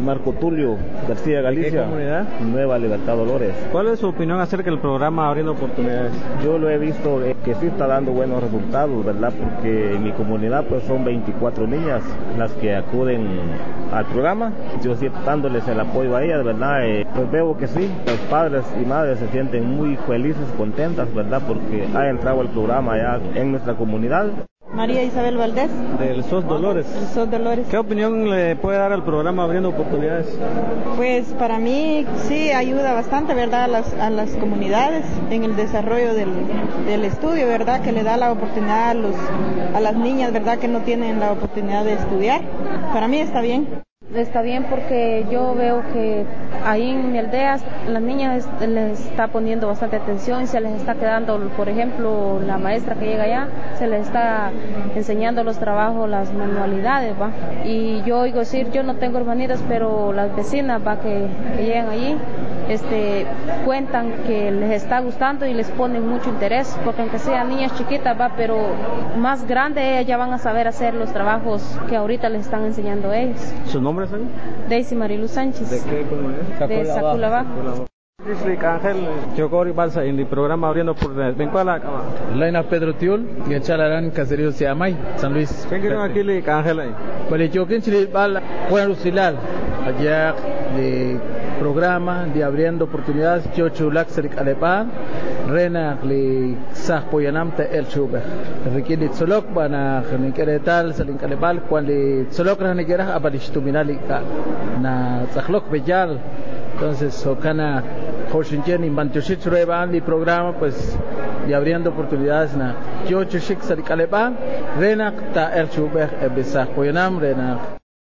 Marco Tulio García Galicia. ¿Qué comunidad? Nueva Libertad Dolores. ¿Cuál es su opinión acerca del programa Abriendo Oportunidades? Yo lo he visto que sí está dando buenos resultados, ¿verdad? Porque en mi comunidad pues son 24 niñas las que acuden al programa. Yo sí dándoles el apoyo a ellas, ¿verdad? Eh, pues veo que sí, los padres y madres se sienten muy felices, contentas, ¿verdad? Porque ha entrado el programa ya en nuestra comunidad. María Isabel Valdés. Del SOS Dolores. El SOS Dolores. ¿Qué opinión le puede dar al programa Abriendo Oportunidades? Pues para mí sí ayuda bastante, ¿verdad? A las, a las comunidades en el desarrollo del, del, estudio, ¿verdad? Que le da la oportunidad a, los, a las niñas, ¿verdad? Que no tienen la oportunidad de estudiar. Para mí está bien. Está bien porque yo veo que ahí en mi aldea las niñas les está poniendo bastante atención se les está quedando, por ejemplo, la maestra que llega allá, se les está enseñando los trabajos, las manualidades, ¿va? Y yo oigo decir, yo no tengo hermanitas, pero las vecinas, ¿va? Que, que llegan allí, este, cuentan que les está gustando y les ponen mucho interés, porque aunque sean niñas chiquitas, ¿va? Pero más grandes ellas ya van a saber hacer los trabajos que ahorita les están enseñando ellos. ¿Su nombre es ahí? Daisy Marilu Sánchez. ¿De qué comunidad? De. District Ángel, Chocori Balsa, en el programa Abriendo Oportunidades. ¿Ven cuál la Laina Pedro Tiul, y el Chalarán, Caserío Siamay, San Luis. ¿Quién quiere aquí le Ángel ahí? Pues yo quiero Bala, Juan Rusilal, allá de programa de Abriendo Oportunidades, Chocho Laxeric Alepa, Rena le Sah Poyanamte El Chuber. Requiere Tzolok, Bana Janiqueretal, Salin Calepal, cuando Tzolok Raniquera, Abalistuminali, na Tzachlok Bellal. Entonces, Socana Hoshinchen y Manchoshich Reban y programa, pues, y abriendo oportunidades na Yo Chushik Sarikalepa, Rena Ta El Chuber, Ebesah Poyanam, Rena